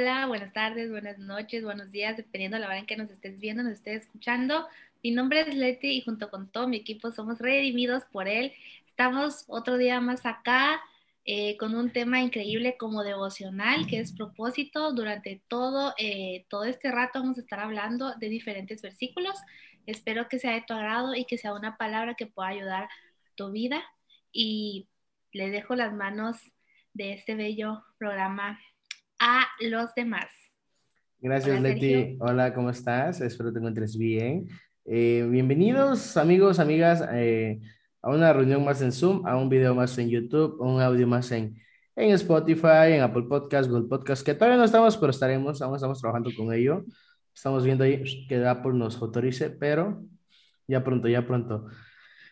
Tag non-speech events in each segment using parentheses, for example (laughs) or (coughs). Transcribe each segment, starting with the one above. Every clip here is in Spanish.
Hola, buenas tardes, buenas noches, buenos días, dependiendo de la hora en que nos estés viendo, nos estés escuchando. Mi nombre es Leti y junto con todo mi equipo somos redimidos por él. Estamos otro día más acá eh, con un tema increíble como devocional, que es propósito. Durante todo, eh, todo este rato vamos a estar hablando de diferentes versículos. Espero que sea de tu agrado y que sea una palabra que pueda ayudar a tu vida. Y le dejo las manos de este bello programa a los demás. Gracias, Hola, Leti. Hola, ¿cómo estás? Espero te encuentres bien. Eh, bienvenidos, amigos, amigas, eh, a una reunión más en Zoom, a un video más en YouTube, a un audio más en, en Spotify, en Apple Podcast, Google Podcast, que todavía no estamos, pero estaremos, aún estamos trabajando con ello. Estamos viendo ahí que Apple nos autorice, pero ya pronto, ya pronto.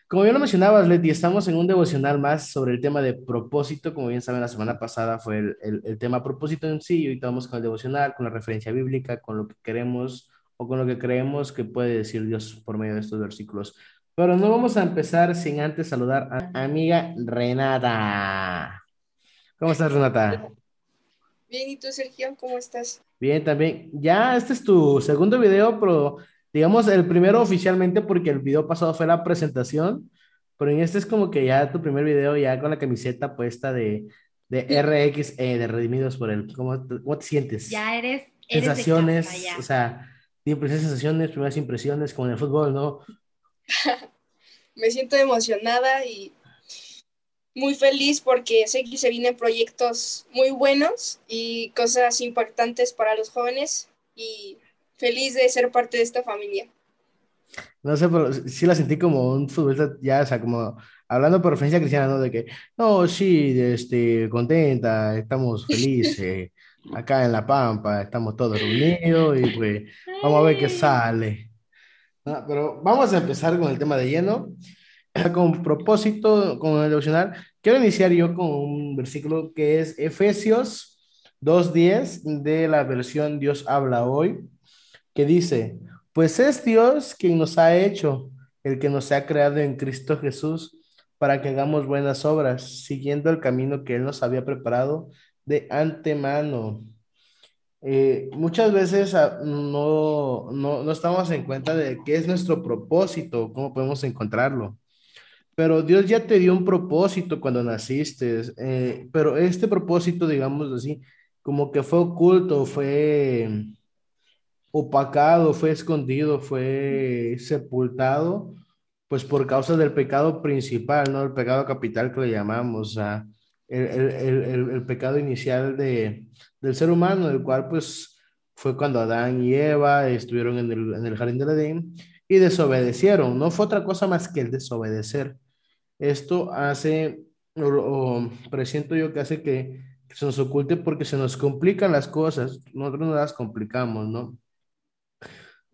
Como bien lo mencionabas, Leti, estamos en un devocional más sobre el tema de propósito. Como bien saben, la semana pasada fue el, el, el tema propósito en sí, y ahorita vamos con el devocional, con la referencia bíblica, con lo que queremos o con lo que creemos que puede decir Dios por medio de estos versículos. Pero no vamos a empezar sin antes saludar a amiga Renata. ¿Cómo estás, Renata? Bien, ¿y tú, Sergio? ¿Cómo estás? Bien, también. Ya este es tu segundo video, pero digamos, el primero oficialmente porque el video pasado fue la presentación, pero en este es como que ya tu primer video ya con la camiseta puesta de, de RX, eh, de Redimidos por el, ¿cómo cómo te sientes? Ya eres, eres sensaciones, casa, ya. o sea, primeras sensaciones, primeras impresiones, como en el fútbol, ¿no? (laughs) Me siento emocionada y muy feliz porque sé que se vienen proyectos muy buenos y cosas impactantes para los jóvenes y feliz de ser parte de esta familia. No sé, pero sí la sentí como un futbolista ya, o sea, como hablando por referencia cristiana, ¿no? De que, no, sí, este, contenta, estamos felices, (laughs) acá en La Pampa, estamos todos reunidos y pues vamos a ver qué sale. Ah, pero vamos a empezar con el tema de lleno, (clears throat) con propósito, con el devocional. Quiero iniciar yo con un versículo que es Efesios 2.10 de la versión Dios habla hoy que dice, pues es Dios quien nos ha hecho, el que nos ha creado en Cristo Jesús para que hagamos buenas obras, siguiendo el camino que Él nos había preparado de antemano. Eh, muchas veces ah, no, no, no, estamos en cuenta de qué es nuestro propósito, cómo podemos encontrarlo. Pero Dios ya te dio un propósito cuando naciste, eh, pero este propósito, digamos así, como que fue oculto, fue opacado, fue escondido, fue sepultado, pues por causa del pecado principal, ¿no? El pecado capital que le llamamos, o el, el, el, el, pecado inicial de, del ser humano, el cual pues fue cuando Adán y Eva estuvieron en el, en el jardín del Edén y desobedecieron. No fue otra cosa más que el desobedecer. Esto hace, o, o presiento yo que hace que se nos oculte porque se nos complican las cosas, nosotros no las complicamos, ¿no?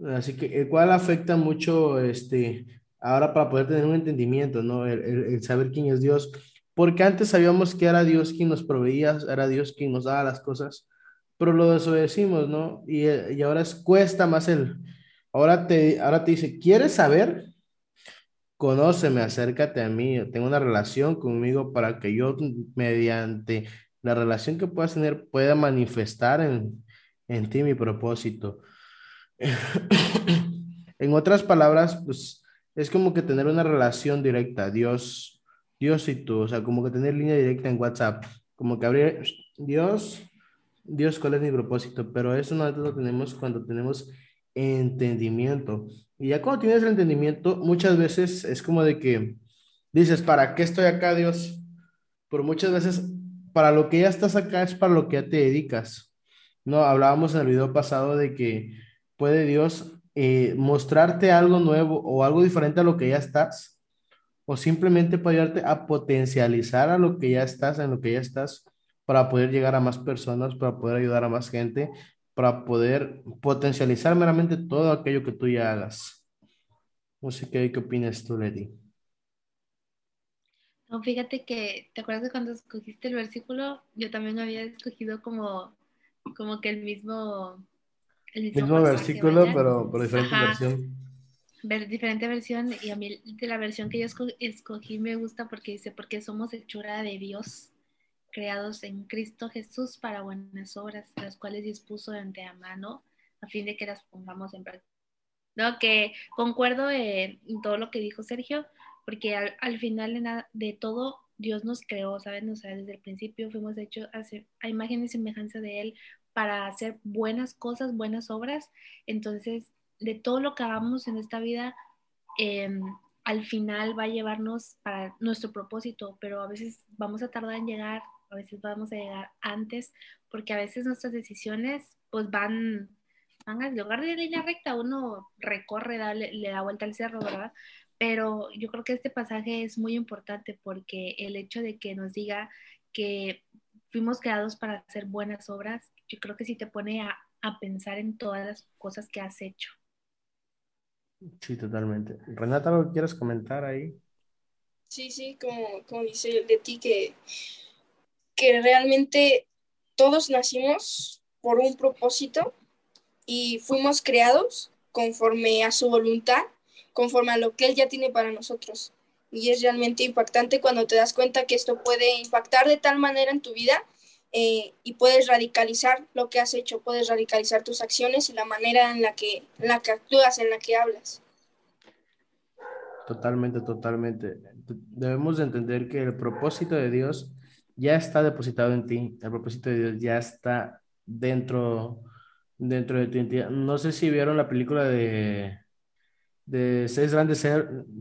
Así que el cual afecta mucho, este, ahora para poder tener un entendimiento, ¿no? El, el, saber quién es Dios. Porque antes sabíamos que era Dios quien nos proveía, era Dios quien nos daba las cosas, pero lo desobedecimos, ¿no? Y, y ahora es, cuesta más el, ahora te, ahora te dice, ¿quieres saber? Conóceme, acércate a mí, tengo una relación conmigo para que yo mediante la relación que puedas tener pueda manifestar en, en ti mi propósito. (coughs) en otras palabras, pues es como que tener una relación directa, Dios, Dios y tú, o sea, como que tener línea directa en WhatsApp, como que abrir, Dios, Dios, ¿cuál es mi propósito? Pero eso nosotros lo tenemos cuando tenemos entendimiento. Y ya cuando tienes el entendimiento, muchas veces es como de que dices, ¿para qué estoy acá, Dios? Pero muchas veces, para lo que ya estás acá es para lo que ya te dedicas. No, hablábamos en el video pasado de que puede Dios eh, mostrarte algo nuevo o algo diferente a lo que ya estás, o simplemente puede ayudarte a potencializar a lo que ya estás, en lo que ya estás, para poder llegar a más personas, para poder ayudar a más gente, para poder potencializar meramente todo aquello que tú ya hagas. Sé qué, qué opinas tú, Lady. No, fíjate que, ¿te acuerdas de cuando escogiste el versículo? Yo también había escogido como, como que el mismo el mismo, mismo versículo, pero por diferente Ajá. versión. Ver, diferente versión, y a mí de la versión que yo escogí, me gusta porque dice, porque somos hechura de Dios, creados en Cristo Jesús para buenas obras, las cuales dispuso de antemano a fin de que las pongamos en práctica. No, que concuerdo en, todo lo que dijo Sergio, porque al, final de, de, todo Dios nos creó, ¿saben? O sea, desde el principio fuimos hechos a, a imagen y semejanza de Él para hacer buenas cosas, buenas obras. Entonces, de todo lo que hagamos en esta vida, em, al final va a llevarnos para nuestro propósito, pero a veces vamos a tardar en llegar, a veces vamos a llegar antes, porque a veces nuestras decisiones pues van, van en lugar de línea recta, uno recorre, le da vuelta al cerro, ¿verdad? Pero yo creo que este pasaje es muy importante porque el hecho de que nos diga que fuimos creados para hacer buenas obras, yo creo que sí te pone a, a pensar en todas las cosas que has hecho. Sí, totalmente. Renata, ¿lo quieres comentar ahí? Sí, sí, como, como dice de ti, que, que realmente todos nacimos por un propósito y fuimos creados conforme a su voluntad, conforme a lo que Él ya tiene para nosotros. Y es realmente impactante cuando te das cuenta que esto puede impactar de tal manera en tu vida eh, y puedes radicalizar lo que has hecho, puedes radicalizar tus acciones y la manera en la que, en la que actúas, en la que hablas. Totalmente, totalmente. Debemos de entender que el propósito de Dios ya está depositado en ti, el propósito de Dios ya está dentro, dentro de tu identidad. No sé si vieron la película de, de Seis Grandes,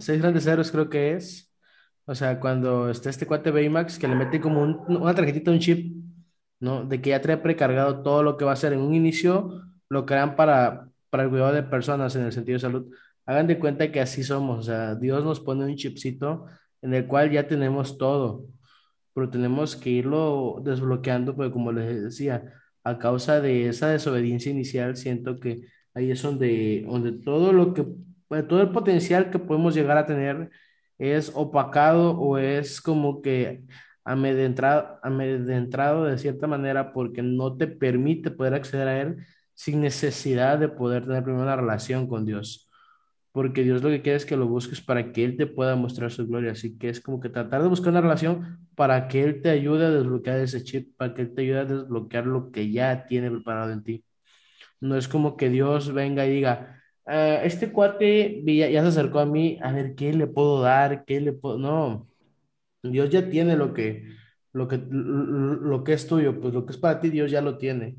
Seis Grandes Héroes, creo que es. O sea, cuando está este cuate Baymax que le mete como una tarjetita, un chip ¿no? De que ya trae precargado todo lo que va a ser en un inicio, lo crean para, para el cuidado de personas en el sentido de salud. Hagan de cuenta que así somos, o sea, Dios nos pone un chipcito en el cual ya tenemos todo, pero tenemos que irlo desbloqueando, porque como les decía, a causa de esa desobediencia inicial, siento que ahí es donde, donde todo lo que, todo el potencial que podemos llegar a tener es opacado o es como que amedrentado, amedrentado de cierta manera porque no te permite poder acceder a Él sin necesidad de poder tener primero una relación con Dios. Porque Dios lo que quiere es que lo busques para que Él te pueda mostrar su gloria. Así que es como que tratar de buscar una relación para que Él te ayude a desbloquear ese chip, para que Él te ayude a desbloquear lo que ya tiene preparado en ti. No es como que Dios venga y diga, ah, este cuate ya, ya se acercó a mí, a ver qué le puedo dar, qué le puedo... No, Dios ya tiene lo que, lo que, lo que es tuyo, pues lo que es para ti, Dios ya lo tiene.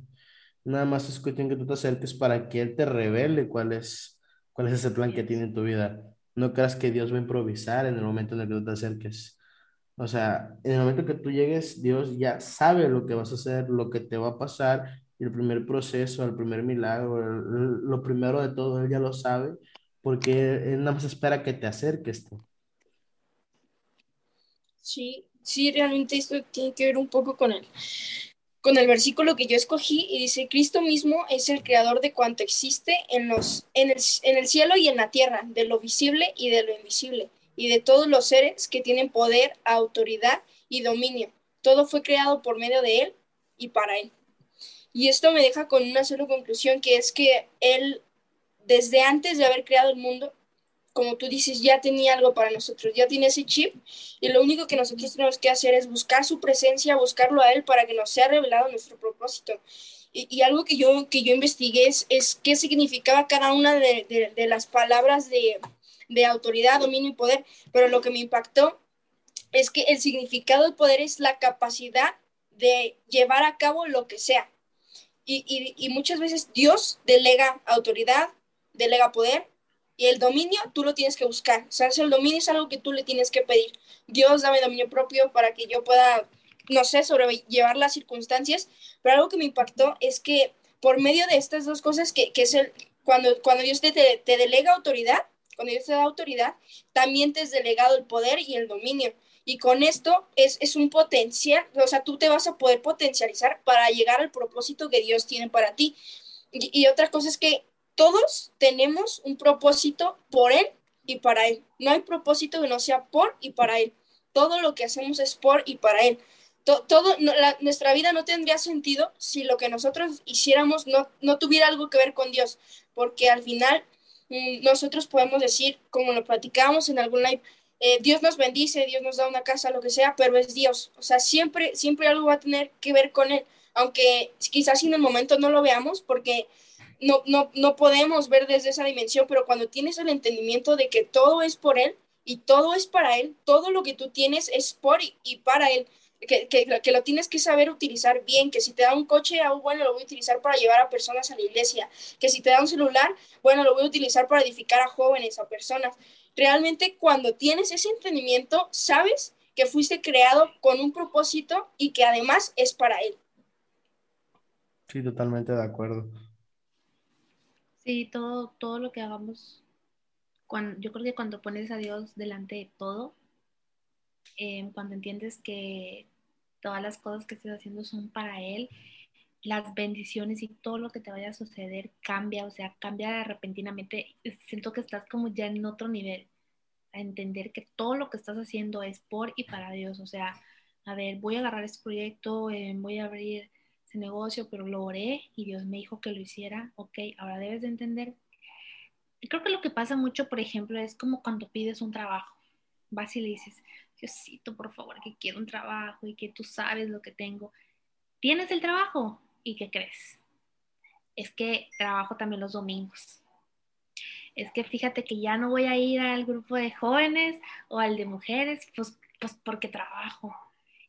Nada más es cuestión que tú te acerques para que Él te revele cuál es, cuál es ese plan que tiene en tu vida. No creas que Dios va a improvisar en el momento en el que tú te acerques. O sea, en el momento que tú llegues, Dios ya sabe lo que vas a hacer, lo que te va a pasar, el primer proceso, el primer milagro, lo primero de todo, Él ya lo sabe, porque Él nada más espera que te acerques tú. Sí, sí, realmente esto tiene que ver un poco con el, con el versículo que yo escogí y dice, Cristo mismo es el creador de cuanto existe en, los, en, el, en el cielo y en la tierra, de lo visible y de lo invisible, y de todos los seres que tienen poder, autoridad y dominio. Todo fue creado por medio de Él y para Él. Y esto me deja con una sola conclusión, que es que Él, desde antes de haber creado el mundo, como tú dices, ya tenía algo para nosotros, ya tiene ese chip y lo único que nosotros tenemos que hacer es buscar su presencia, buscarlo a Él para que nos sea revelado nuestro propósito. Y, algo que yo, que yo investigué es, es qué significaba cada una de, de, las palabras de, de autoridad, dominio y poder, pero lo que me impactó es que el significado del poder es la capacidad de llevar a cabo lo que sea. Y, y, y, muchas veces Dios delega autoridad, delega poder, y el dominio tú lo tienes que buscar. O sea, el dominio es algo que tú le tienes que pedir. Dios, dame dominio propio para que yo pueda, no sé, sobrellevar las circunstancias. Pero algo que me impactó es que por medio de estas dos cosas, que, que es el, cuando, cuando Dios te, te, delega autoridad, cuando Dios te da autoridad, también te es delegado el poder y el dominio. Y con esto es, es, un potencial, o sea, tú te vas a poder potencializar para llegar al propósito que Dios tiene para ti. Y, y otra cosa es que todos tenemos un propósito por Él y para Él. No hay propósito que no sea por y para Él. Todo lo que hacemos es por y para Él. todo, nuestra vida no tendría sentido si lo que nosotros hiciéramos no, no tuviera algo que ver con Dios, porque al final mm, nosotros podemos decir, como lo platicábamos en algún live, eh, Dios nos bendice, Dios nos da una casa, lo que sea, pero es Dios. O sea, siempre, siempre algo va a tener que ver con Él, aunque quizás en el momento no lo veamos porque no, no, no podemos ver desde esa dimensión, pero cuando tienes el entendimiento de que todo es por Él y todo es para Él, todo lo que tú tienes es por y para Él. Que, que, que, lo tienes que saber utilizar bien, que si te da un coche, ah, bueno, lo voy a utilizar para llevar a personas a la iglesia, que si te da un celular, bueno, lo voy a utilizar para edificar a jóvenes, a personas. Realmente cuando tienes ese entendimiento, sabes que fuiste creado con un propósito y que además es para Él. Sí, totalmente de acuerdo. Sí, todo, todo lo que hagamos, cuando, yo creo que cuando pones a Dios delante de todo, eh, cuando entiendes que todas las cosas que estés haciendo son para Él, las bendiciones y todo lo que te vaya a suceder cambia, o sea, cambia repentinamente. Siento que estás como ya en otro nivel, a entender que todo lo que estás haciendo es por y para Dios, o sea, a ver, voy a agarrar este proyecto, eh, voy a abrir ese negocio, pero lo oré y Dios me dijo que lo hiciera, ok, ahora debes de entender. Creo que lo que pasa mucho, por ejemplo, es como cuando pides un trabajo, vas y le dices, Diosito, por favor, que quiero un trabajo y que tú sabes lo que tengo. Tienes el trabajo y ¿qué crees? Es que trabajo también los domingos. Es que fíjate que ya no voy a ir al grupo de jóvenes o al de mujeres, pues, pues porque trabajo.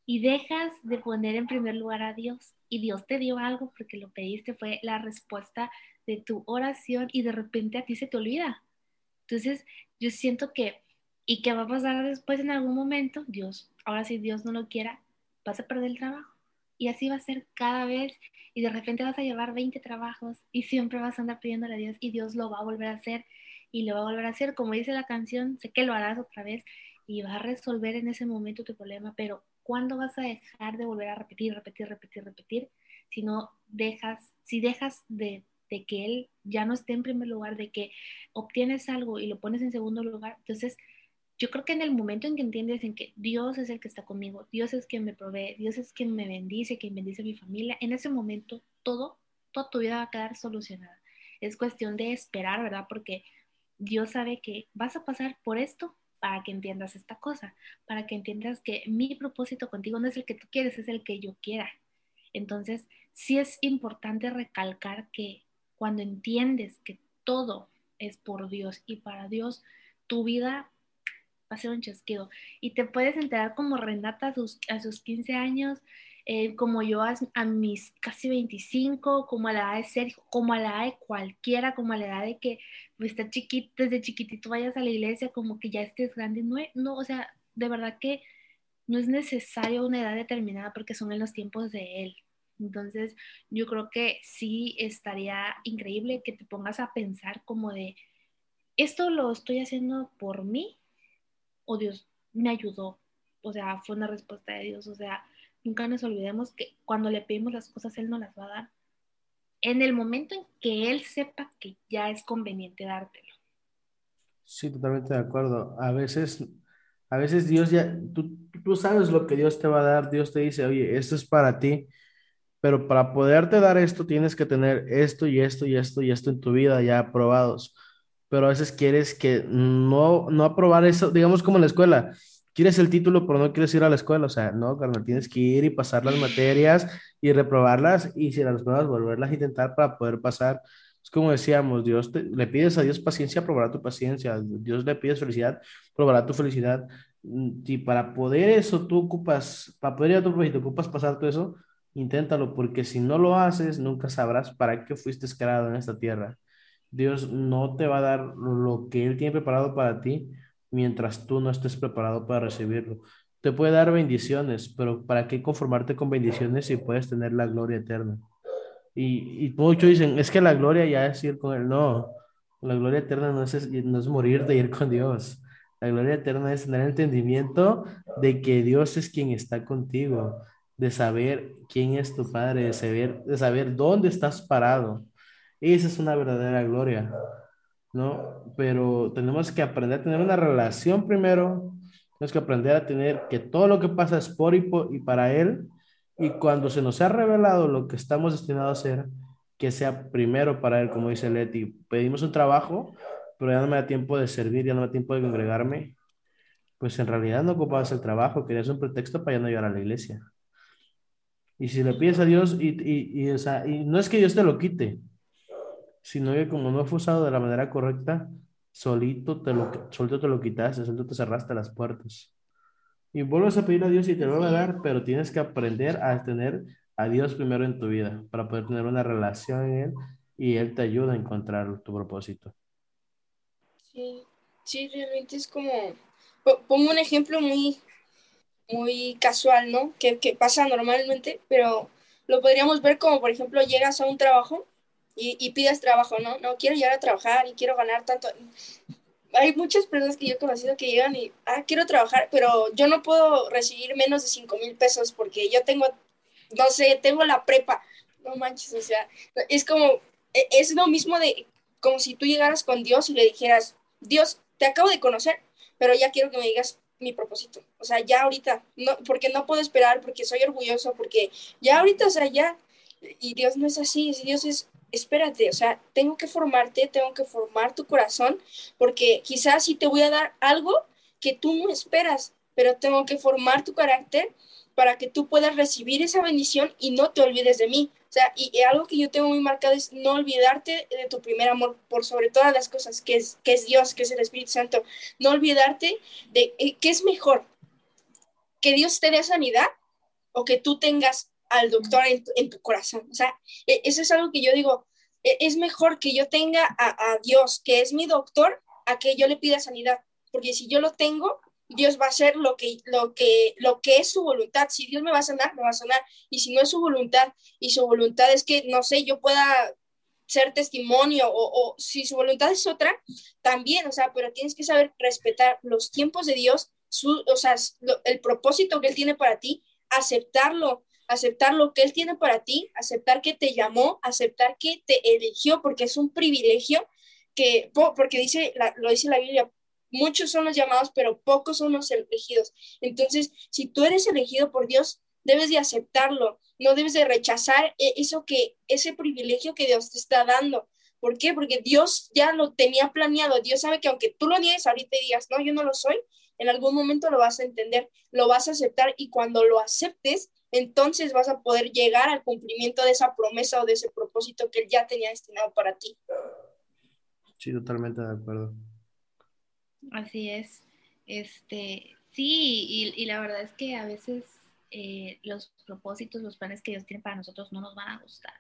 Y dejas de poner en primer lugar a Dios. Y Dios te dio algo porque lo pediste, fue la respuesta de tu oración y de repente a ti se te olvida. Entonces, yo siento que ¿Y qué va a pasar después en algún momento? Dios, ahora si Dios no lo quiera, vas a perder el trabajo. Y así va a ser cada vez. Y de repente vas a llevar 20 trabajos y siempre vas a andar pidiéndole a Dios y Dios lo va a volver a hacer y lo va a volver a hacer. Como dice la canción, sé que lo harás otra vez y va a resolver en ese momento tu problema, pero ¿cuándo vas a dejar de volver a repetir, repetir, repetir, repetir? Si no dejas, si dejas de, de que Él ya no esté en primer lugar, de que obtienes algo y lo pones en segundo lugar, entonces yo creo que en el momento en que entiendes en que Dios es el que está conmigo, Dios es quien me provee, Dios es quien me bendice, quien bendice a mi familia, en ese momento todo, toda tu vida va a quedar solucionada. Es cuestión de esperar, ¿verdad? Porque Dios sabe que vas a pasar por esto para que entiendas esta cosa, para que entiendas que mi propósito contigo no es el que tú quieres, es el que yo quiera. Entonces, sí es importante recalcar que cuando entiendes que todo es por Dios y para Dios, tu vida va a ser un chasquido. Y te puedes enterar como Renata a sus, a sus 15 años, eh, como yo a, mis casi 25, como a la edad de Sergio, como a la edad de cualquiera, como a la edad de que pues, está chiquito, desde chiquitito vayas a la iglesia, como que ya estés grande. No, no, o sea, de verdad que no es necesario una edad determinada porque son en los tiempos de él. Entonces, yo creo que sí estaría increíble que te pongas a pensar como de, esto lo estoy haciendo por mí o Dios me ayudó. O sea, fue una respuesta de Dios. O sea, nunca nos olvidemos que cuando le pedimos las cosas, Él nos las va a dar. En el momento en que Él sepa que ya es conveniente dártelo. Sí, totalmente de acuerdo. A veces, a veces Dios ya, tú, tú sabes lo que Dios te va a dar. Dios te dice, oye, esto es para ti. Pero para poderte dar esto, tienes que tener esto y esto y esto y esto en tu vida ya aprobados pero a veces quieres que no, no aprobar eso, digamos como en la escuela, quieres el título, pero no quieres ir a la escuela, o sea, no, carnal, tienes que ir y pasar las materias y reprobarlas y si las pruebas, volverlas a intentar para poder pasar. Es como decíamos, Dios le pides a Dios paciencia, probará tu paciencia, Dios le pides felicidad, probará tu felicidad. Y para poder eso, tú ocupas, para poder ir a tu proyecto, ocupas pasar todo eso, inténtalo, porque si no lo haces, nunca sabrás para qué fuiste creado en esta tierra. Dios no te va a dar lo que Él tiene preparado para ti mientras tú no estés preparado para recibirlo. Te puede dar bendiciones, pero ¿para qué conformarte con bendiciones si puedes tener la gloria eterna? Y, y muchos dicen, es que la gloria ya es ir con Él. No, la gloria eterna no es, no es morir de ir con Dios. La gloria eterna es tener entendimiento de que Dios es quien está contigo, de saber quién es tu Padre, de saber, de saber dónde estás parado esa es una verdadera gloria, ¿no? Pero tenemos que aprender a tener una relación primero, tenemos que aprender a tener que todo lo que pasa es por y, y para Él, y cuando se nos ha revelado lo que estamos destinados a hacer, que sea primero para Él, como dice Leti. Pedimos un trabajo, pero ya no me da tiempo de servir, ya no me da tiempo de congregarme. pues en realidad no ocupabas el trabajo, querías un pretexto para ya no llegar a la iglesia. Y si le pides a Dios, y, y, y, no es que Dios te lo quite, sino que como no fue usado de la manera correcta, solito te lo, solito te lo quitaste, solito te cerraste las puertas. Y vuelves a pedir a Dios y te lo va a dar, pero tienes que aprender a tener a Dios primero en tu vida para poder tener una relación en Él y Él te ayuda a encontrar tu propósito. Sí, sí, realmente es como, pongo un ejemplo muy, muy casual, ¿no? Que, que pasa normalmente, pero lo podríamos ver como, por ejemplo, llegas a un trabajo y, y, pides trabajo, ¿no? No, quiero llegar a trabajar y quiero ganar tanto. Hay muchas personas que yo he conocido que llegan y, ah, quiero trabajar, pero yo no puedo recibir menos de 5 mil pesos porque yo tengo, no sé, tengo la prepa. No manches, o sea, es como, e, es lo mismo de, como si tú llegaras con Dios y le dijeras, Dios, te acabo de conocer, pero ya quiero que me digas mi propósito. O sea, ya ahorita, no, porque no puedo esperar, porque soy orgulloso, porque ya ahorita, o sea, ya, y Dios no es así, Dios es, espérate, o sea, tengo que formarte, tengo que formar tu corazón, porque quizás sí te voy a dar algo que tú no esperas, pero tengo que formar tu carácter para que tú puedas recibir esa bendición y no te olvides de mí. O sea, y, algo que yo tengo muy marcado es no olvidarte de tu primer amor por sobre todas las cosas, que es, que es Dios, que es el Espíritu Santo. No olvidarte de eh, qué es mejor, que Dios te dé sanidad o que tú tengas al doctor en tu, corazón. O sea, e, eso es algo que yo digo, e, es mejor que yo tenga a, Dios, que es mi doctor, a que yo le pida sanidad. Porque si yo lo tengo, Dios va a hacer lo que, lo, que, lo que es su voluntad. Si Dios me va a sanar, me va a sanar. Y si no es su voluntad, y su voluntad es que, no sé, yo pueda ser testimonio, o, si su voluntad es otra, también, o sea, pero tienes que saber respetar los tiempos de Dios, su, o sea, el propósito que Él tiene para ti, aceptarlo, aceptar lo que Él tiene para ti, aceptar que te llamó, aceptar que te eligió, porque es un privilegio que, porque dice, lo dice la Biblia, muchos son los llamados, pero pocos son los elegidos. Entonces, si tú eres elegido por Dios, debes de aceptarlo, no debes de rechazar e-, eso que, ese privilegio que Dios te está dando. ¿Por qué? Porque Dios ya lo tenía planeado. Dios sabe que aunque tú lo niegues ahorita y digas, no, yo no lo soy, en algún momento lo vas a entender, lo vas a aceptar y cuando lo aceptes, entonces vas a poder llegar al cumplimiento de esa promesa o de ese propósito que Él ya tenía destinado para ti. Sí, totalmente de acuerdo. Así es. Este, sí, y, y la verdad es que a veces eh, los propósitos, los planes que Dios tiene para nosotros no nos van a gustar.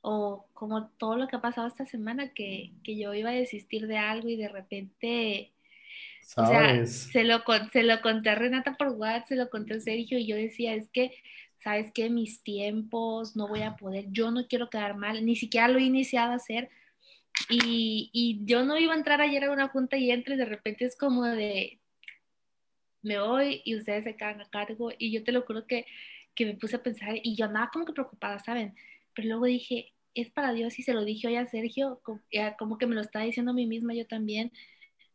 O como todo lo que ha pasado esta semana, que, que yo iba a desistir de algo y de repente o sea, se lo, se lo conté a Renata por WhatsApp, se lo conté a Sergio y yo decía, es que, ¿sabes qué? Mis tiempos, no voy a poder, yo no quiero quedar mal, ni siquiera lo he iniciado a hacer, y, y, yo no iba a entrar ayer a una junta y entro y de repente es como de, me voy y ustedes se quedan a cargo. Y yo te lo juro que, que me puse a pensar y yo andaba como que preocupada, ¿saben? Pero luego dije, es para Dios y se lo dije hoy a Sergio, como, que me lo estaba diciendo a mí misma yo también.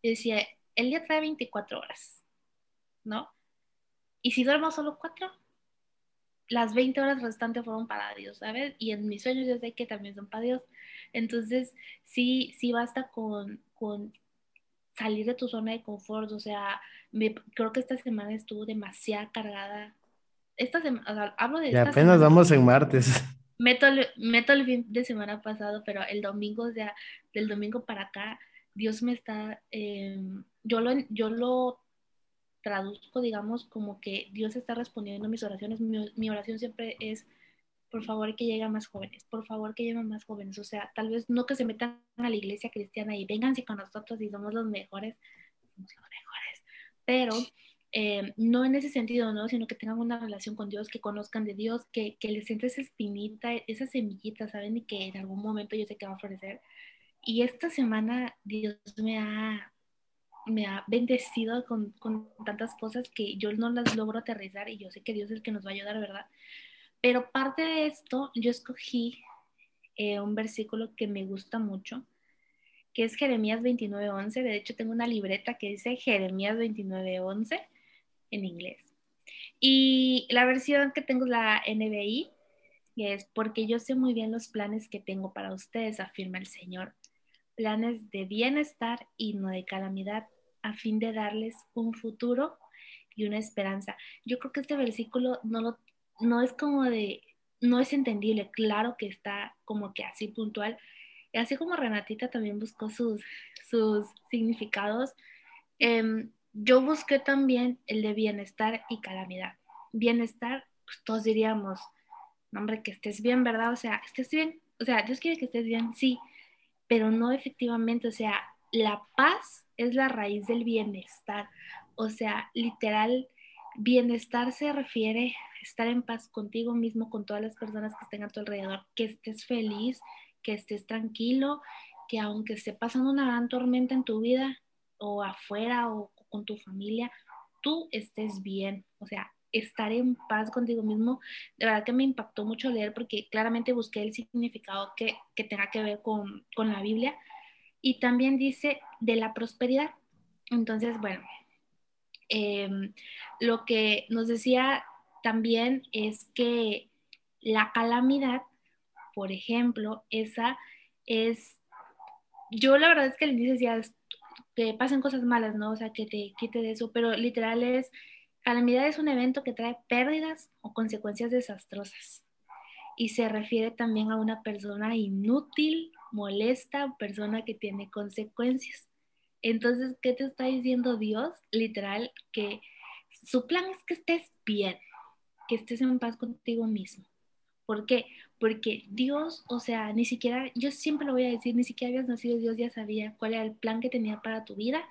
Y decía, el día trae 24 horas, ¿no? Y si duermo solo cuatro, las 20 horas restantes fueron para Dios, ¿sabes? Y en mis sueños yo sé que también son para Dios. Entonces, sí, sí basta con, con salir de tu zona de confort. O sea, me, creo que esta semana estuvo demasiado cargada. Esta semana, o sea, hablo de... Y apenas vamos en martes. Meto el, meto el fin de semana pasado, pero el domingo, o sea, del domingo para acá, Dios me está... Em, yo, lo, yo lo traduzco, digamos, como que Dios está respondiendo a mis oraciones. Mi, oración siempre es por favor que lleguen más jóvenes, por favor que lleguen más jóvenes, o sea, tal vez no que se metan a la iglesia cristiana y vénganse con nosotros y somos los mejores, somos los mejores, pero eh, no en ese sentido, ¿no? Sino que tengan una relación con Dios, que conozcan de Dios, que, que les siente esa espinita, esa semillita, ¿saben? Y que en algún momento yo sé que va a florecer. Y esta semana Dios me ha, me ha bendecido con, tantas cosas que yo no las logro aterrizar y yo sé que Dios es el que nos va a ayudar, ¿verdad? Pero parte de esto, yo escogí eh, un versículo que me gusta mucho, que es Jeremías 29:11. De hecho, tengo una libreta que dice Jeremías 29:11 en inglés. Y la versión que tengo es la NBI, que es porque yo sé muy bien los planes que tengo para ustedes, afirma el Señor. Planes de bienestar y no de calamidad, a fin de darles un futuro y una esperanza. Yo creo que este versículo no, lo, no es como de, no es entendible, claro que está como que así puntual. Así como Renatita también buscó sus, sus significados, em, yo busqué también el de bienestar y calamidad. Bienestar, pues todos diríamos, hombre, que estés bien, ¿verdad? O sea, estés bien, o sea, Dios quiere que estés bien, sí, pero no efectivamente, o sea, la paz es la raíz del bienestar, o sea, literal, bienestar se refiere a estar en paz contigo mismo, con todas las personas que estén a tu alrededor, que estés feliz, que estés tranquilo, que aunque esté pasando una gran tormenta en tu vida o afuera o con tu familia, tú estés bien, o sea, estar en paz contigo mismo, de verdad que me impactó mucho leer porque claramente busqué el significado que, tenga que ver con, la Biblia y también dice de la prosperidad. Entonces, bueno, em, lo que nos decía también es que la calamidad, por ejemplo, esa es, yo la verdad es que le inicio decía, que pasen cosas malas, ¿no? O sea, que te quite de eso, pero literal es Calamidad es un evento que trae pérdidas o consecuencias desastrosas y se refiere también a una persona inútil, molesta, persona que tiene consecuencias. Entonces, ¿qué te está diciendo Dios? Literal, que su plan es que estés bien, que estés en paz contigo mismo. ¿Por qué? Porque Dios, o sea, ni siquiera, yo siempre lo voy a decir, ni siquiera habías nacido, Dios ya sabía cuál era el plan que tenía para tu vida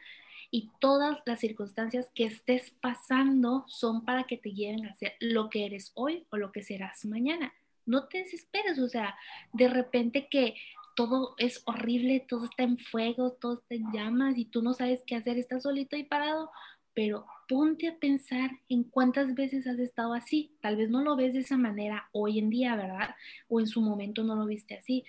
y todas las circunstancias que estés pasando son para que te lleven a ser lo que eres hoy o lo que serás mañana. No te desesperes, o sea, de repente que todo es horrible, todo está en fuego, todo está en llamas y tú no sabes qué hacer, estás solito y parado, pero ponte a pensar en cuántas veces has estado así. Tal vez no lo ves de esa manera hoy en día, ¿verdad? O en su momento no lo viste así,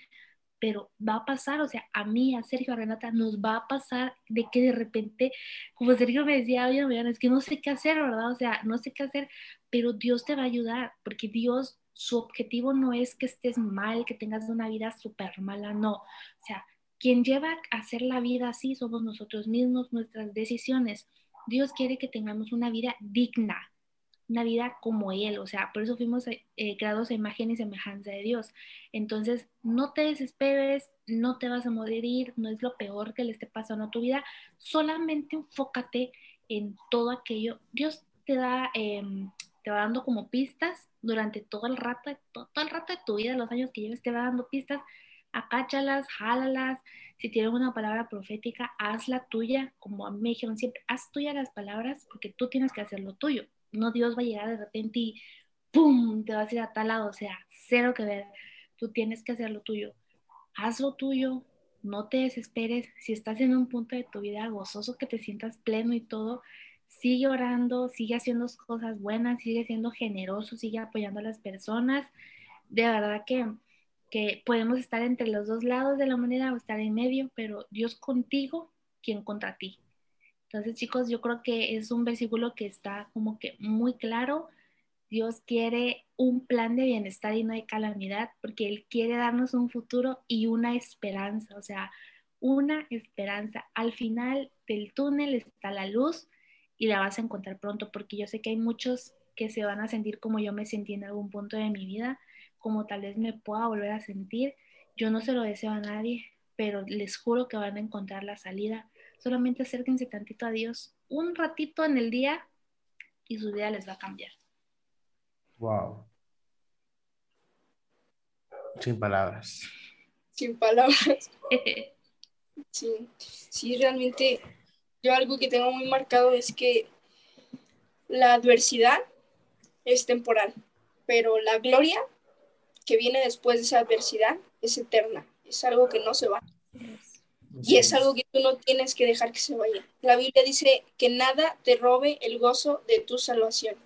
pero va a pasar, o sea, a mí, a Sergio, a Renata, nos va a pasar de que de repente, como Sergio me decía, oye, es que no sé qué hacer, ¿verdad? O sea, no sé qué hacer, pero Dios te va a ayudar, porque Dios, su objetivo no es que estés mal, que tengas una vida súper mala, no. O sea, quien lleva a hacer la vida así somos nosotros mismos, nuestras decisiones. Dios quiere que tengamos una vida digna, una vida como Él, o sea, por eso fuimos eh, creados a imagen y semejanza de Dios. Entonces, no te desesperes, no te vas a morir, no es lo peor que le esté pasando a tu vida, solamente enfócate en todo aquello. Dios te da, em, te va dando como pistas durante todo el rato, todo, el rato de tu vida, los años que lleves, te va dando pistas, acáchalas, jálalas, si tienes una palabra profética, hazla tuya, como a mí me dijeron siempre, haz tuya las palabras porque tú tienes que hacer lo tuyo no Dios va a llegar de repente y ¡pum! te vas a ir a tal lado, o sea, cero que ver. Tú tienes que hacer lo tuyo. Haz lo tuyo, no te desesperes. Si estás en un punto de tu vida gozoso, que te sientas pleno y todo, sigue orando, sigue haciendo cosas buenas, sigue siendo generoso, sigue apoyando a las personas. De verdad que, que podemos estar entre los dos lados de la moneda o estar en medio, pero Dios contigo, quien contra ti. Entonces, chicos, yo creo que es un versículo que está como que muy claro. Dios quiere un plan de bienestar y no de calamidad, porque Él quiere darnos un futuro y una esperanza, o sea, una esperanza. Al final del túnel está la luz y la vas a encontrar pronto, porque yo sé que hay muchos que se van a sentir como yo me sentí en algún punto de mi vida, como tal vez me pueda volver a sentir. Yo no se lo deseo a nadie, pero les juro que van a encontrar la salida solamente acérquense tantito a Dios un ratito en el día y su vida les va a cambiar. Wow. Sin palabras. Sin palabras. (laughs) sí, sí, realmente yo algo que tengo muy marcado es que la adversidad es temporal, pero la gloria que viene después de esa adversidad es eterna, es algo que no se va. Y es algo que tú no tienes que dejar que se vaya. La Biblia dice que nada te robe el gozo de tu salvación.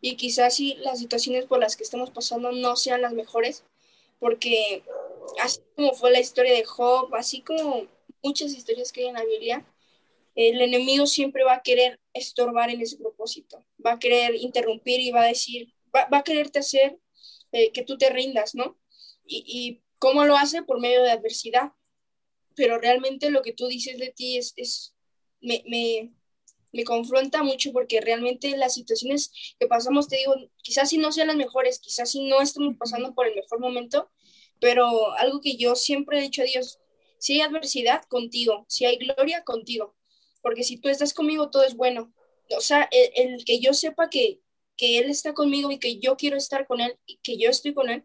Y quizás si las situaciones por las que estamos pasando no sean las mejores, porque así como fue la historia de Job, así como muchas historias que hay en la Biblia, el enemigo siempre va a querer estorbar en ese propósito, va a querer interrumpir y va a decir, va, a quererte hacer eh, que tú te rindas, ¿no? Y, y cómo lo hace por medio de adversidad pero realmente lo que tú dices de ti es, es me, me, me confronta mucho porque realmente las situaciones que pasamos, te digo, quizás si no sean las mejores, quizás si no estamos pasando por el mejor momento, pero algo que yo siempre he dicho a Dios, si hay adversidad, contigo, si hay gloria, contigo, porque si tú estás conmigo, todo es bueno. O sea, el, que yo sepa que, que Él está conmigo y que yo quiero estar con Él y que yo estoy con Él,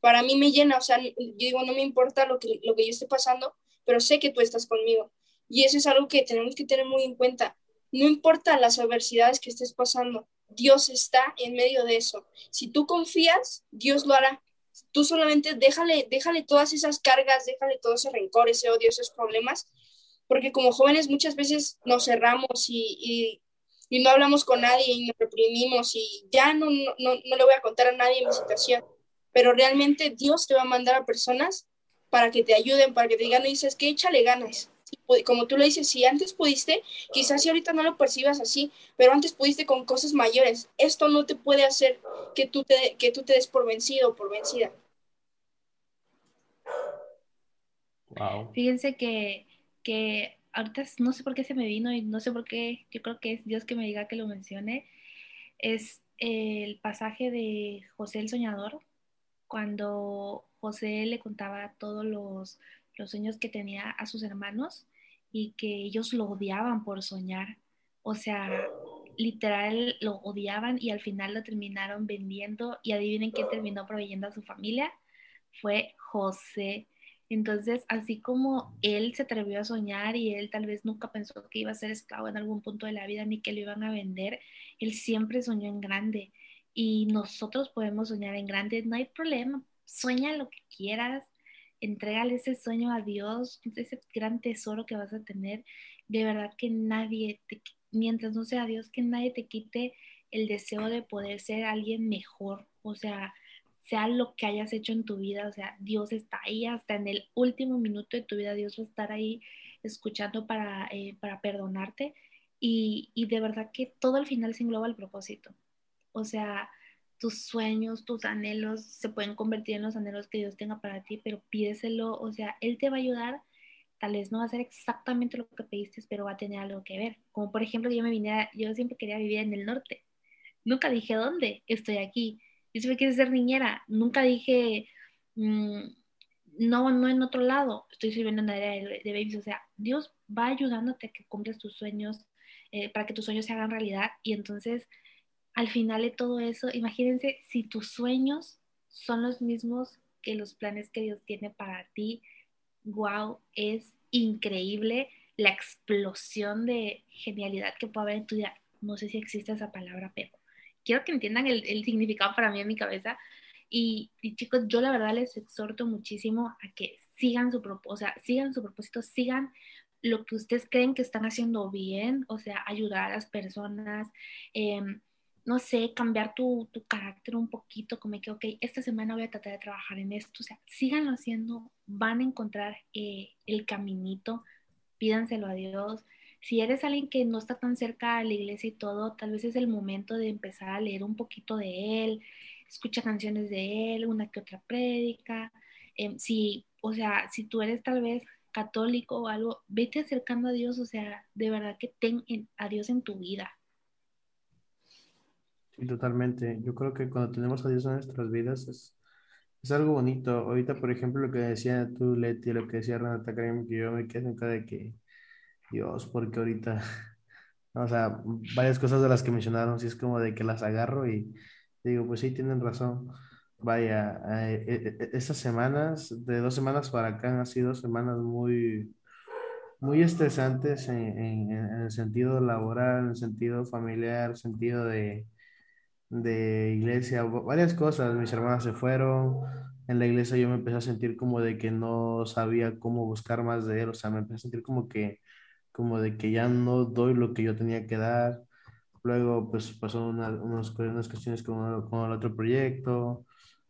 para mí me llena, o sea, yo digo, no me importa lo que, lo que yo esté pasando, pero sé que tú estás conmigo. Y eso es algo que tenemos que tener muy en cuenta. No importa las adversidades que estés pasando, Dios está en medio de eso. Si tú confías, Dios lo hará. Tú solamente déjale, déjale todas esas cargas, déjale todo ese rencor, ese odio, esos problemas, porque como jóvenes muchas veces nos cerramos y, no hablamos con nadie y nos reprimimos y ya no, no, no le voy a contar a nadie mi situación. Pero realmente Dios te va a mandar a personas para que te ayuden, para que te digan, y dices que échale ganas como tú le dices, si antes pudiste, quizás si ahorita no lo percibas así, pero antes pudiste con cosas mayores. Esto no te puede hacer que tú te, que tú te des por vencido o por vencida. Fíjense que, que ahorita no sé por qué se me vino y no sé por qué, yo creo que es Dios que me diga que lo mencione, es el pasaje de José el Soñador, cuando José le contaba todos los, los sueños que tenía a sus hermanos y que ellos lo odiaban por soñar. O sea, literal lo odiaban y al final lo terminaron vendiendo y adivinen quién terminó proveyendo a su familia. Fue José. Entonces, así como él se atrevió a soñar y él tal vez nunca pensó que iba a ser esclavo en algún punto de la vida ni que lo iban a vender, él siempre soñó en grande. Y nosotros podemos soñar en grande, no hay problema, sueña lo que quieras, entrégale ese sueño a Dios, ese gran tesoro que vas a tener. De verdad que nadie, mientras no sea Dios, que nadie te quite el deseo de poder ser alguien mejor. O sea, sea lo que hayas hecho en tu vida, o sea, Dios está ahí hasta en el último minuto de tu vida, Dios va a estar ahí escuchando para, eh, para perdonarte y, y de verdad que todo al final se engloba el propósito. O sea, tus sueños, tus anhelos se pueden convertir en los anhelos que Dios tenga para ti, pero pídeselo, o sea, Él te va a ayudar. Tal vez no va a ser exactamente lo que pediste, pero va a tener algo que ver. Como por ejemplo, yo me vine, yo siempre quería vivir en el norte. Nunca dije dónde, estoy aquí. Yo siempre quise ser niñera. Nunca dije, mm, no, no en otro lado. Estoy sirviendo en la área de, de, babies. O sea, Dios va ayudándote a que cumplas tus sueños, eh, para que tus sueños se hagan realidad. Y entonces al final de todo eso, imagínense si tus sueños son los mismos que los planes que Dios tiene para ti. Wow, es increíble la explosión de genialidad que puede haber en tu vida. No sé si existe esa palabra, pero quiero que entiendan el, significado para mí en mi cabeza. Y, chicos, yo la verdad les exhorto muchísimo a que sigan su propósito, o sea, sigan su propósito, sigan lo que ustedes creen que están haciendo bien, o sea, ayudar a las personas. Eh, no sé, cambiar tu, carácter un poquito, como que, ok, esta semana voy a tratar de trabajar en esto, o sea, síganlo haciendo, van a encontrar eh, el caminito, pídanselo a Dios. Si eres alguien que no está tan cerca de la iglesia y todo, tal vez es el momento de empezar a leer un poquito de Él, escucha canciones de Él, una que otra prédica. Em, si, o sea, si tú eres tal vez católico o algo, vete acercando a Dios, o sea, de verdad que ten a Dios en tu vida Sí, totalmente. Yo creo que cuando tenemos a Dios en nuestras vidas es, es algo bonito. Ahorita, por ejemplo, lo que decía tú, Leti, lo que decía Renata Karim, que yo me quedé en de que, Dios, porque ahorita, (laughs) o sea, varias cosas de las que mencionaron, sí es como de que las agarro y digo, pues sí, tienen razón. Vaya, eh, eh, eh, estas semanas, de dos semanas para acá, han sido semanas muy, muy estresantes en, en, en el sentido laboral, en el sentido familiar, en el sentido de de iglesia, varias cosas. Mis hermanas se fueron. En la iglesia yo me empecé a sentir como de que no sabía cómo buscar más de él. O sea, me empecé a sentir como que, como de que ya no doy lo que yo tenía que dar. Luego, pues pasó una, unas, cuestiones con, con el otro proyecto.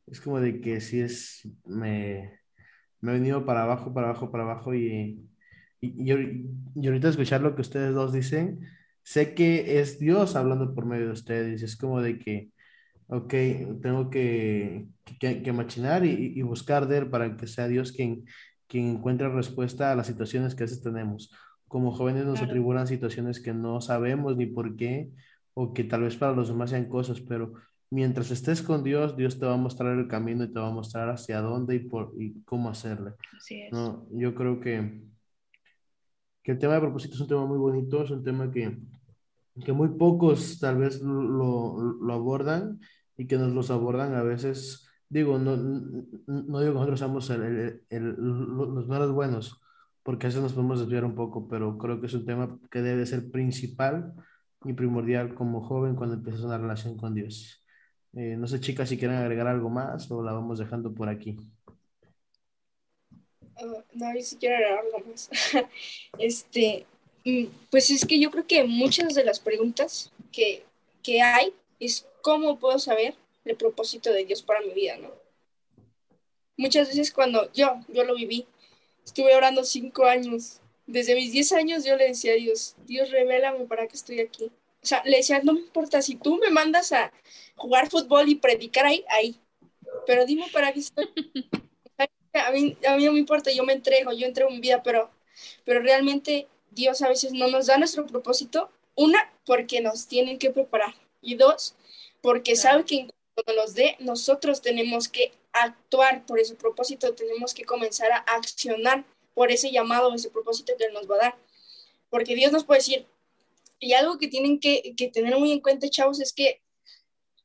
Es como de que sí es, me, me he venido para abajo, para abajo, para abajo. Y, y, y ahorita escuchar lo que ustedes dos dicen sé que es Dios hablando por medio de ustedes. Es como de que, ok, tengo que, que, machinar y, buscar de Él para que sea Dios quien, quien encuentre respuesta a las situaciones que a veces tenemos. Como jóvenes nos atribulan situaciones que no sabemos ni por qué, o que tal vez para los demás sean cosas, pero mientras estés con Dios, Dios te va a mostrar el camino y te va a mostrar hacia dónde y, por, y cómo hacerle. ¿no? Yo creo que, que el tema de propósito es un tema muy bonito, es un tema que, que muy pocos tal vez lo, lo abordan y que nos los abordan a veces digo, no, no digo que nosotros seamos el, el, los malos buenos, porque a veces nos podemos desviar un poco, pero creo que es un tema que debe ser principal y primordial como joven cuando empiezas una relación con Dios. Eh, no sé, chicas, si quieren agregar algo más o la vamos dejando por aquí. No, yo sí quiero agregar algo más. (laughs) este, mm, pues es que yo creo que muchas de las preguntas que, que hay es cómo puedo saber el propósito de Dios para mi vida, ¿no? Muchas veces cuando yo, yo lo viví, estuve orando cinco años. Desde mis diez años yo le decía a Dios, Dios, revélame para que estoy aquí. O sea, le decía, no me importa, si tú me mandas a jugar fútbol y predicar ahí, ahí. Pero dime para qué estoy. A mí, a mí no me importa, yo me entrego, yo entrego mi vida, pero, pero realmente Dios a veces no nos da nuestro propósito. Una, porque nos tienen que preparar. Y dos, porque sabe que cuando nos dé, nosotros tenemos que actuar por ese propósito, tenemos que comenzar a accionar por ese llamado, ese propósito que Él nos va a dar. Porque Dios nos puede decir, y algo que tienen que, que tener muy en cuenta, chavos, es que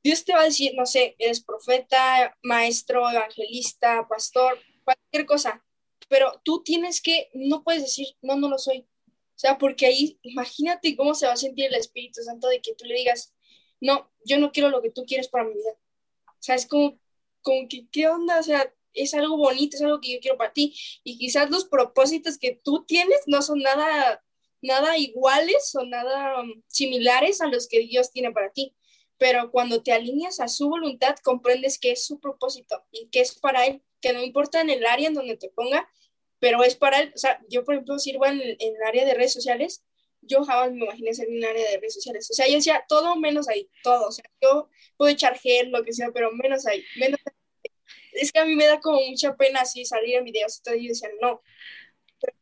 Dios te va a decir, no sé, eres profeta, maestro, evangelista, pastor, cualquier cosa, pero tú tienes que, no puedes decir, no, no lo soy. O sea, porque ahí, imagínate cómo se va a sentir el Espíritu Santo de que tú le digas, no, yo no quiero lo que tú quieres para mi vida. O sea, es como, como que, ¿qué onda? O sea, es algo bonito, es algo que yo quiero para ti. Y quizás los propósitos que tú tienes no son nada, nada iguales o nada um, similares a los que Dios tiene para ti. Pero cuando te alineas a su voluntad, comprendes que es su propósito y que es para Él, que no importa en el área en donde te ponga, pero es para Él. O sea, yo, por ejemplo, sirvo en, en el área de redes sociales yo jamás me imaginé ser en un área de redes sociales. O sea, yo decía todo menos ahí, todo. O sea, yo puedo echar gel, lo que sea, pero menos ahí, menos Es que a mí me da como mucha pena así salir en videos y todo, y yo decía, no.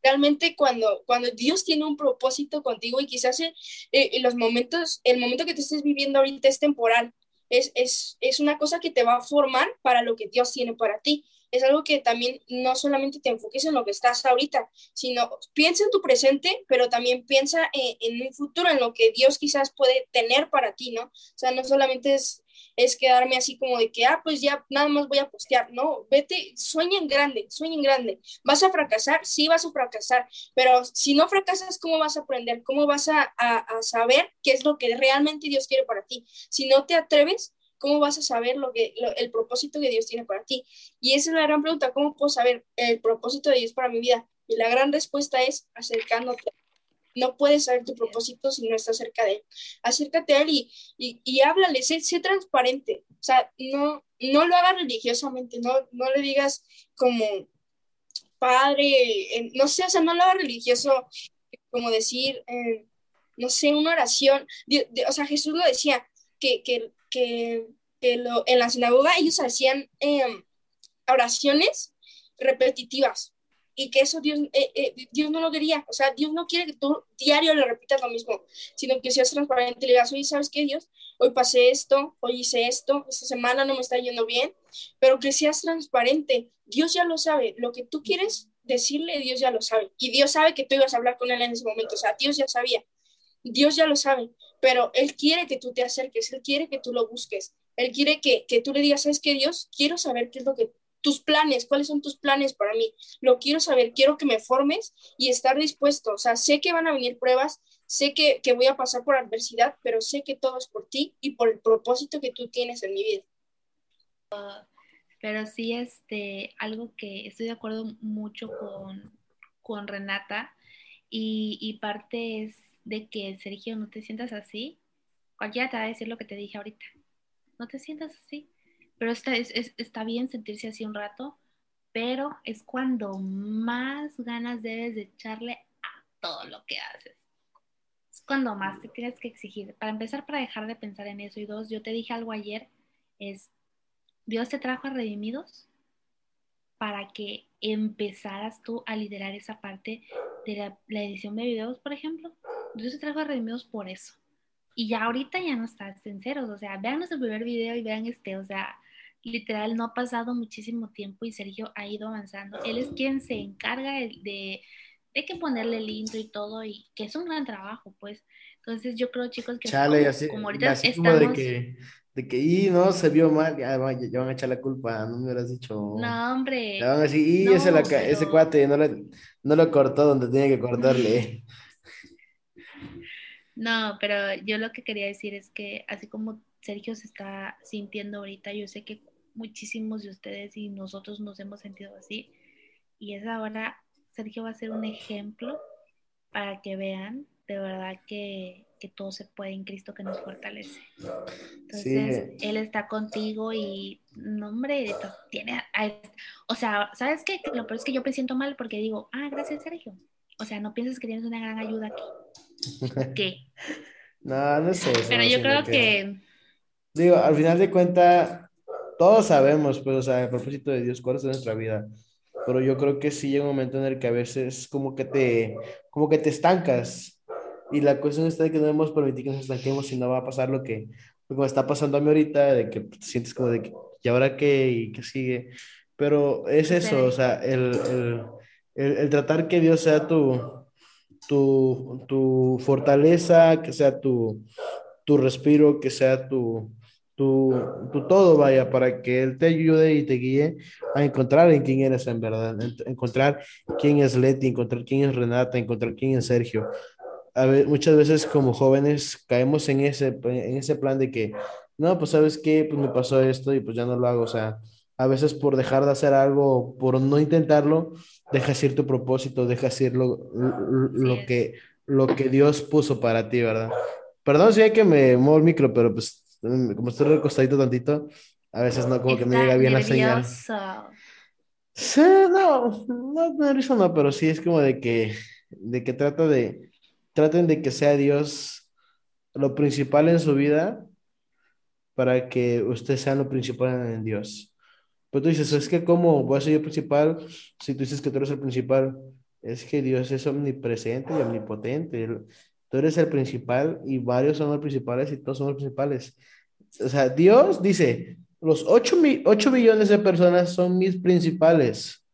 realmente cuando, cuando Dios tiene un propósito contigo y quizás en, en, los momentos, el momento que te estés viviendo ahorita es temporal, es, es, es una cosa que te va a formar para lo que Dios tiene para ti es algo que también no solamente te enfoques en lo que estás ahorita, sino piensa en tu presente, pero también piensa en, un futuro, en lo que Dios quizás puede tener para ti, ¿no? O sea, no solamente es, es quedarme así como de que, ah, pues ya nada más voy a postear, no, vete, sueña en grande, sueña en grande. ¿Vas a fracasar? Sí, vas a fracasar, pero si no fracasas, ¿cómo vas a aprender? ¿Cómo vas a, a saber qué es lo que realmente Dios quiere para ti? Si no te atreves, ¿Cómo vas a saber lo que, el propósito que Dios tiene para ti? Y esa es la gran pregunta, ¿cómo puedo saber el propósito de Dios para mi vida? Y la gran respuesta es acercándote. No puedes saber tu propósito si no estás cerca de Él. Acércate a Él y, y, y háblale, sé, sé, transparente. O sea, no, no lo hagas religiosamente, no, no le digas como padre, no sé, o sea, no lo hagas religioso, como decir, eh, no sé, una oración. o sea, Jesús lo decía, que, que que, en la sinagoga ellos hacían em, oraciones repetitivas y que eso Dios, eh, eh, Dios no lo quería. O sea, Dios no quiere que tú diario le repitas lo mismo, sino que seas transparente y le digas, oye, ¿sabes qué, Dios? Hoy pasé esto, hoy hice esto, esta semana no me está yendo bien, pero que seas transparente. Dios ya lo sabe. Lo que tú quieres decirle, Dios ya lo sabe. Y Dios sabe que tú ibas a hablar con Él en ese momento. O sea, Dios ya sabía. Dios ya lo sabe pero Él quiere que tú te acerques, Él quiere que tú lo busques, Él quiere que, que tú le digas, ¿sabes qué, Dios? Quiero saber qué es lo que tus planes, cuáles son tus planes para mí. Lo quiero saber, quiero que me formes y estar dispuesto. O sea, sé que van a venir pruebas, sé que, que, voy a pasar por adversidad, pero sé que todo es por ti y por el propósito que tú tienes en mi vida. pero sí, este, algo que estoy de acuerdo mucho con, con Renata y, y parte es de que, Sergio, no te sientas así, cualquiera te va a decir lo que te dije ahorita. No te sientas así. Pero está, es, está bien sentirse así un rato, pero es cuando más ganas debes de echarle a todo lo que haces. Es cuando más te tienes que exigir. Para empezar, para dejar de pensar en eso. Y dos, yo te dije algo ayer, es, Dios te trajo a redimidos para que empezaras tú a liderar esa parte de la, edición de videos, por ejemplo. Yo se trajo a Redimidos por eso. Y ya ahorita ya no está sinceros, o sea, vean nuestro primer video y vean este, o sea, literal no ha pasado muchísimo tiempo y Sergio ha ido avanzando. Él es quien se encarga de, de que ponerle el intro y todo y que es un gran trabajo, pues. Entonces yo creo, chicos, que Chale, así, como ahorita estamos... de que, de que, y no, se vio mal, ya, van a echar la culpa, no me hubieras dicho. No, hombre. Ya van a decir, y ese, ese cuate no, le, no lo cortó donde tenía que cortarle. (laughs) No, pero yo lo que quería decir es que así como Sergio se está sintiendo ahorita, yo sé que muchísimos de ustedes y nosotros nos hemos sentido así. Y es ahora, Sergio va a ser un ejemplo para que vean de verdad que, que todo se puede en Cristo que nos fortalece. Entonces, Él está contigo y, no, hombre, tiene, o sea, ¿sabes qué? Lo peor es que yo me siento mal porque digo, ah, gracias Sergio. O sea, no pienses que tienes una gran ayuda aquí. (laughs) ¿Qué? no, no sé. Pero yo creo que... Digo, al final de cuentas, todos sabemos, pues, o sea, a propósito de Dios, cuál es nuestra vida. Pero yo creo que sí llega un momento en el que a veces como que te, como que te estancas. Y la cuestión está de que no debemos permitir que nos estanquemos y no va a pasar lo que, lo que está pasando a mí ahorita, de que te sientes como de que, ¿y ahora qué? ¿Y qué sigue? Pero es eso, o sea, el, el, el, el tratar que Dios sea tu, tu, tu fortaleza, que sea tu, tu respiro, que sea tu, tu, tu, todo, vaya, para que Él te ayude y te guíe a encontrar en quién eres en verdad, encontrar quién es Leti, encontrar quién es Renata, encontrar quién es Sergio. A ver, muchas veces como jóvenes caemos en ese, en ese plan de que, no, pues sabes qué, pues me pasó esto y pues ya no lo hago, o sea, a veces por dejar de hacer algo, por no intentarlo, dejas ir tu propósito, dejas ir lo, lo, que, lo que Dios puso para ti, ¿verdad? Perdón si hay que me muevo el micro, pero pues como estoy recostadito tantito, a veces no, como que me llega bien la señal. Sí, no, no, no, no, pero sí es como de que, de que trata de, traten de que sea Dios lo principal en su vida para que usted sea lo principal en Dios. Pues tú dices, es que ¿cómo voy a ser yo principal si tú dices que tú eres el principal? Es que Dios es omnipresente y omnipotente. Eres el principal y varios son los principales y todos son los principales. O sea, Dios dice, los 8, 8 millones de personas son mis principales.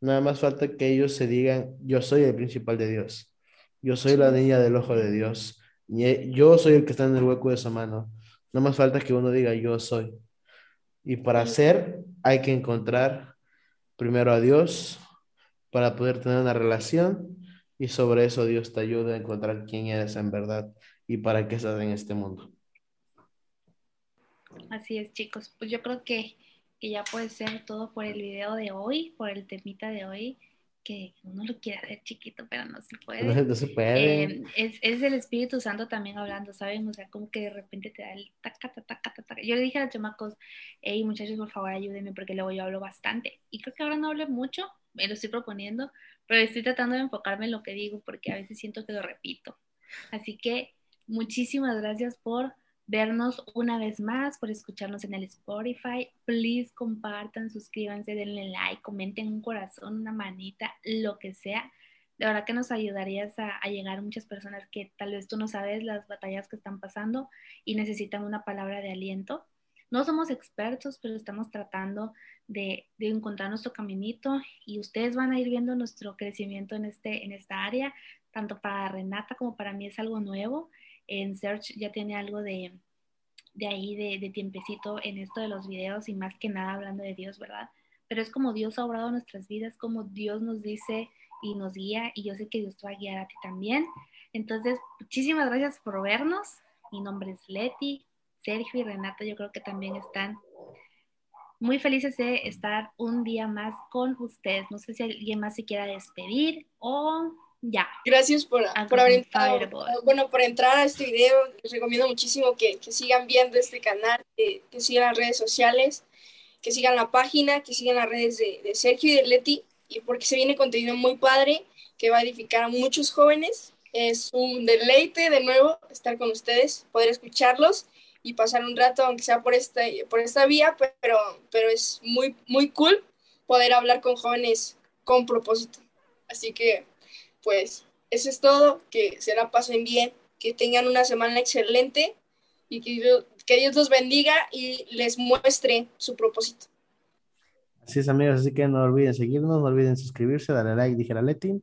Nada más falta que ellos se digan, yo soy el principal de Dios. Yo soy la niña del ojo de Dios. Yo soy el que está en el hueco de su mano. Nada más falta que uno diga, yo soy. Y para ser, hay que encontrar primero a Dios para poder tener una relación y sobre eso Dios te ayuda a encontrar quién eres en verdad y para qué estás en este mundo. Así es, chicos. Pues yo creo que, que ya puede ser todo por el video de hoy, por el temita de hoy que uno lo quiere hacer chiquito, pero no se puede. (laughs) No, se puede. Eh, es, es, el Espíritu Santo también hablando, ¿saben? O sea, como que de repente te da el taca, taca, taca, taca. Yo le dije a los chamacos, hey, muchachos, por favor, ayúdenme, porque luego yo hablo bastante. Y creo que ahora no hablo mucho, me lo estoy proponiendo, pero estoy tratando de enfocarme en lo que digo, porque a veces siento que lo repito. Así que muchísimas gracias por vernos una vez más, por escucharnos en el Spotify. Please compartan, suscríbanse, denle like, comenten un corazón, una manita, lo que sea. De verdad que nos ayudarías a, llegar a muchas personas que tal vez tú no sabes las batallas que están pasando y necesitan una palabra de aliento. No somos expertos, pero estamos tratando de, encontrar nuestro caminito y ustedes van a ir viendo nuestro crecimiento en, este, en esta área, tanto para Renata como para mí es algo nuevo en Search ya tiene algo de, de ahí, de, de, tiempecito en esto de los videos y más que nada hablando de Dios, ¿verdad? Pero es como Dios ha obrado nuestras vidas, como Dios nos dice y nos guía y yo sé que Dios te va a guiar a ti también. Entonces, muchísimas gracias por vernos. Mi nombre es Leti, Sergio y Renata, yo creo que también están muy felices de estar un día más con ustedes. No sé si alguien más se quiera despedir o ya. Gracias por, por haber entrado. Bueno, por entrar a este video, les recomiendo muchísimo que, que sigan viendo este canal, que, que, sigan las redes sociales, que sigan la página, que sigan las redes de, de, Sergio y de Leti, y porque se viene contenido muy padre que va a edificar a muchos jóvenes. Es un deleite de nuevo estar con ustedes, poder escucharlos y pasar un rato, aunque sea por esta, por esta vía, pero, pero es muy, muy cool poder hablar con jóvenes con propósito. Así que pues eso es todo, que se la pasen bien, que tengan una semana excelente y que Dios, que Dios los bendiga y les muestre su propósito. Así es, amigos, así que no olviden seguirnos, no olviden suscribirse, darle like, dijera Leti.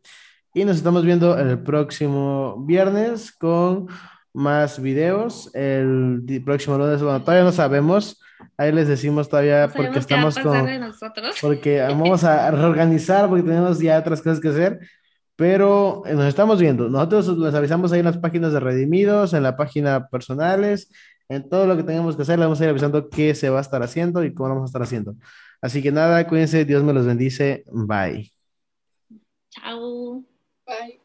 Y nos estamos viendo el próximo viernes con más videos. El próximo lunes, bueno, todavía no sabemos. Ahí les decimos todavía No porque estamos con... porque (laughs) vamos a reorganizar porque tenemos ya otras cosas que hacer, pero eh, nos estamos viendo. Nosotros les avisamos ahí en las páginas de Redimidos, en la página personales, en todo lo que tengamos que hacer, le vamos a ir avisando qué se va a estar haciendo y cómo lo vamos a estar haciendo. Así que nada, cuídense, Dios me los bendice, bye. Chao. Bye.